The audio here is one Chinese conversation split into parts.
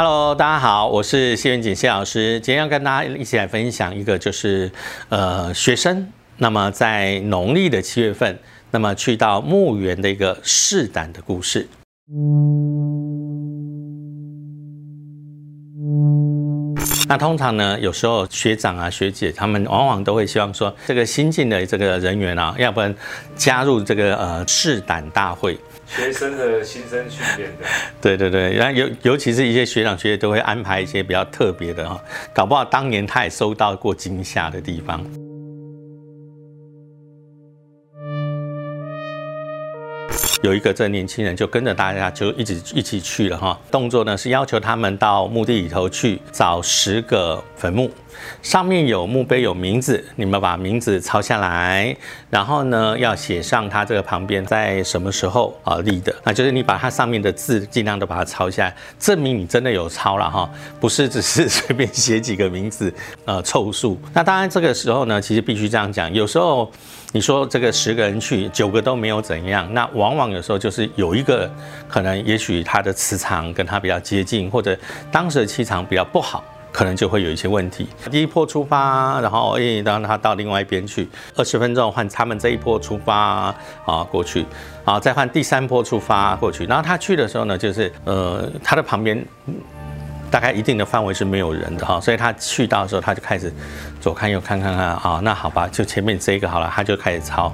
Hello，大家好，我是谢元景谢老师，今天要跟大家一起来分享一个就是呃学生，那么在农历的七月份，那么去到墓园的一个试胆的故事。那通常呢，有时候学长啊、学姐他们往往都会希望说，这个新进的这个人员啊，要不然加入这个呃试胆大会。学生的新生训练的，对对对，然后尤尤其是一些学长学姐都会安排一些比较特别的哈，搞不好当年他也收到过惊吓的地方。有一个这年轻人就跟着大家就一直一起去了哈，动作呢是要求他们到墓地里头去找十个坟墓，上面有墓碑有名字，你们把名字抄下来，然后呢要写上它这个旁边在什么时候啊立的，那就是你把它上面的字尽量都把它抄下来，证明你真的有抄了哈，不是只是随便写几个名字呃凑数。那当然这个时候呢，其实必须这样讲，有时候。你说这个十个人去，九个都没有怎样，那往往有时候就是有一个可能，也许他的磁场跟他比较接近，或者当时的气场比较不好，可能就会有一些问题。第一波出发，然后诶，让他到另外一边去，二十分钟换他们这一波出发啊过去，啊再换第三波出发过去。然后他去的时候呢，就是呃他的旁边。大概一定的范围是没有人的哈，所以他去到的时候，他就开始左看右看看看啊，那好吧，就前面这一个好了，他就开始抄，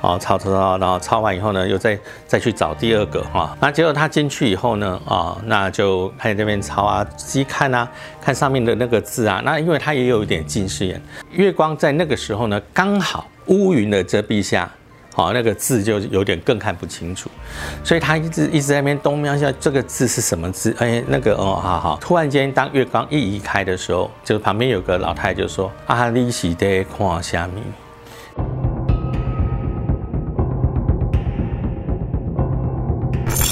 哦，抄抄抄，然后抄完以后呢，又再再去找第二个哈，那结果他进去以后呢，啊，那就开始这边抄啊，仔细看啊，看上面的那个字啊，那因为他也有一点近视眼，月光在那个时候呢，刚好乌云的遮蔽下。好，那个字就有点更看不清楚，所以他一直一直在那边东瞄一下，这个字是什么字？哎，那个哦，好好。突然间，当月光一移开的时候，就旁边有个老太就说：“阿里喜的看虾米。”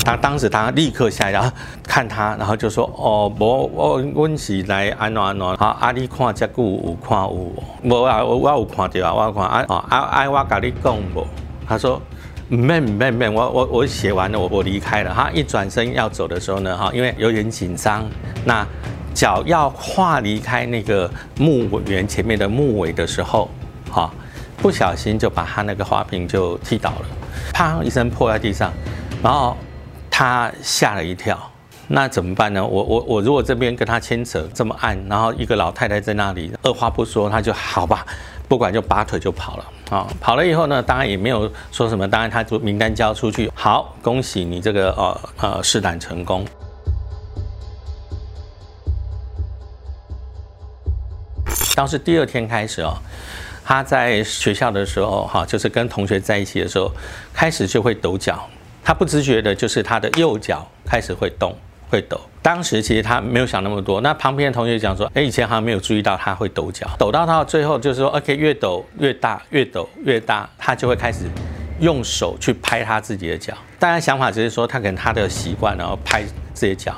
他当时他立刻下来然后看他，然后就说：“哦，我我我是来安怎安怎，好，阿你看这久有看有，无啊，我我有看到啊，我看啊，啊啊，我跟你讲无。”他说：“没没没，我我我写完了，我我离开了。”他一转身要走的时候呢，哈，因为有点紧张，那脚要跨离开那个墓园前面的木尾的时候，哈，不小心就把他那个花瓶就踢倒了，啪一声破在地上，然后他吓了一跳。那怎么办呢？我我我如果这边跟他牵扯这么暗，然后一个老太太在那里，二话不说，他就好吧，不管就拔腿就跑了。啊，跑了以后呢，当然也没有说什么，当然他就名单交出去，好，恭喜你这个呃呃试胆成功。当时第二天开始哦，他在学校的时候哈，就是跟同学在一起的时候，开始就会抖脚，他不自觉的就是他的右脚开始会动。会抖，当时其实他没有想那么多。那旁边的同学讲说，哎，以前好像没有注意到他会抖脚，抖到到最后就是说，OK，越抖越大，越抖越大，他就会开始用手去拍他自己的脚。大家想法只是说，他可能他的习惯，然后拍自己的脚。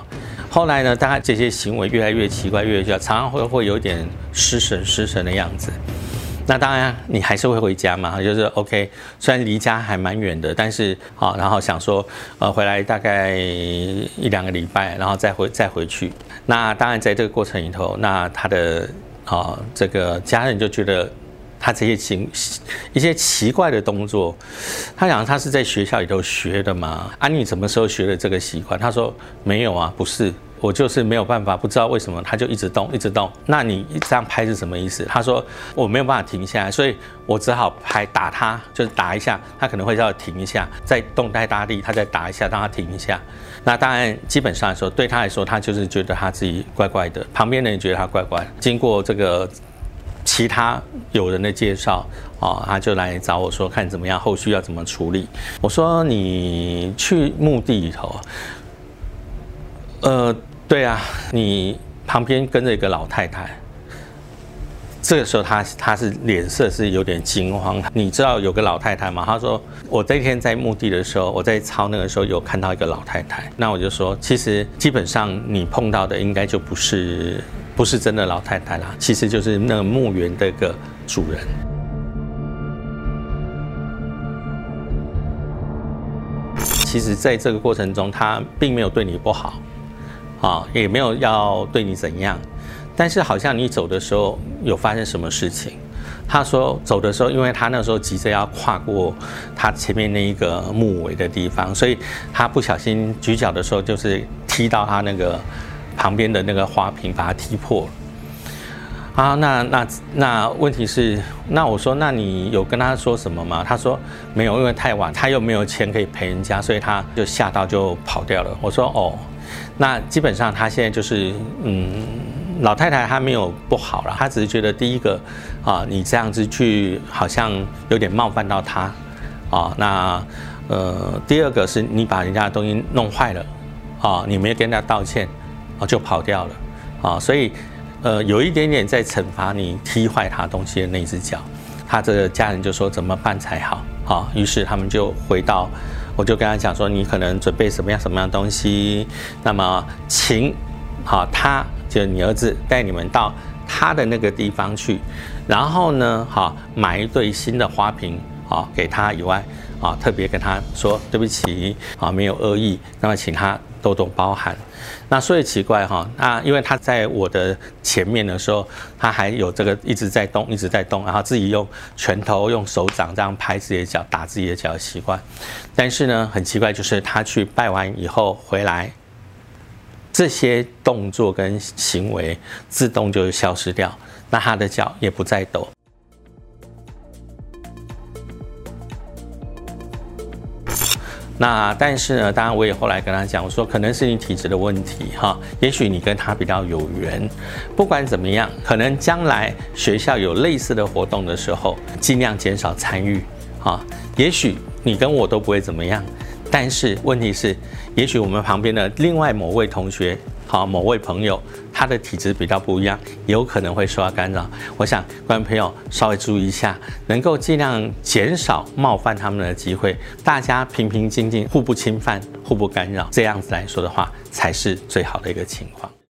后来呢，大家这些行为越来越奇怪，越来越常常会会有点失神失神的样子。那当然，你还是会回家嘛，就是 OK。虽然离家还蛮远的，但是好，然后想说，呃，回来大概一两个礼拜，然后再回再回去。那当然，在这个过程里头，那他的啊，这个家人就觉得他这些情一些奇怪的动作，他想他是在学校里头学的嘛？啊，你什么时候学的这个习惯？他说没有啊，不是。我就是没有办法，不知道为什么他就一直动，一直动。那你这样拍是什么意思？他说我没有办法停下来，所以我只好拍打他，就是打一下，他可能会要停一下，再动太大力，他再打一下，让他停一下。那当然，基本上来说，对他来说，他就是觉得他自己怪怪的，旁边的人觉得他怪怪。经过这个其他友人的介绍啊，他就来找我说看怎么样，后续要怎么处理。我说你去墓地里头，呃。对啊，你旁边跟着一个老太太，这个时候她她是脸色是有点惊慌。你知道有个老太太吗？她说我这天在墓地的时候，我在抄那个时候有看到一个老太太。那我就说，其实基本上你碰到的应该就不是不是真的老太太啦，其实就是那个墓园的一个主人。其实在这个过程中，他并没有对你不好。啊，也没有要对你怎样，但是好像你走的时候有发生什么事情。他说走的时候，因为他那时候急着要跨过他前面那一个木尾的地方，所以他不小心举脚的时候，就是踢到他那个旁边的那个花瓶，把它踢破了。啊，那那那问题是，那我说，那你有跟他说什么吗？他说没有，因为太晚，他又没有钱可以赔人家，所以他就吓到就跑掉了。我说哦，那基本上他现在就是嗯。老太太她没有不好了，她只是觉得第一个，啊，你这样子去好像有点冒犯到她，啊，那呃，第二个是你把人家的东西弄坏了，啊，你没有跟人家道歉，啊，就跑掉了，啊，所以呃，有一点点在惩罚你踢坏他东西的那只脚，他这个家人就说怎么办才好，好，于是他们就回到，我就跟他讲说你可能准备什么样什么样东西，那么请，好他。就你儿子带你们到他的那个地方去，然后呢，好，买一对新的花瓶，好，给他以外，啊，特别跟他说对不起，啊，没有恶意，那么请他多多包涵。那所以奇怪哈，那因为他在我的前面的时候，他还有这个一直在动，一直在动，然后自己用拳头、用手掌这样拍自己的脚、打自己的脚的习惯。但是呢，很奇怪，就是他去拜完以后回来。这些动作跟行为自动就消失掉，那他的脚也不再抖。那但是呢，当然我也后来跟他讲，我说可能是你体质的问题哈，也许你跟他比较有缘。不管怎么样，可能将来学校有类似的活动的时候，尽量减少参与哈。也许你跟我都不会怎么样。但是问题是，也许我们旁边的另外某位同学，好某位朋友，他的体质比较不一样，有可能会受到干扰。我想观众朋友稍微注意一下，能够尽量减少冒犯他们的机会，大家平平静静，互不侵犯，互不干扰，这样子来说的话，才是最好的一个情况。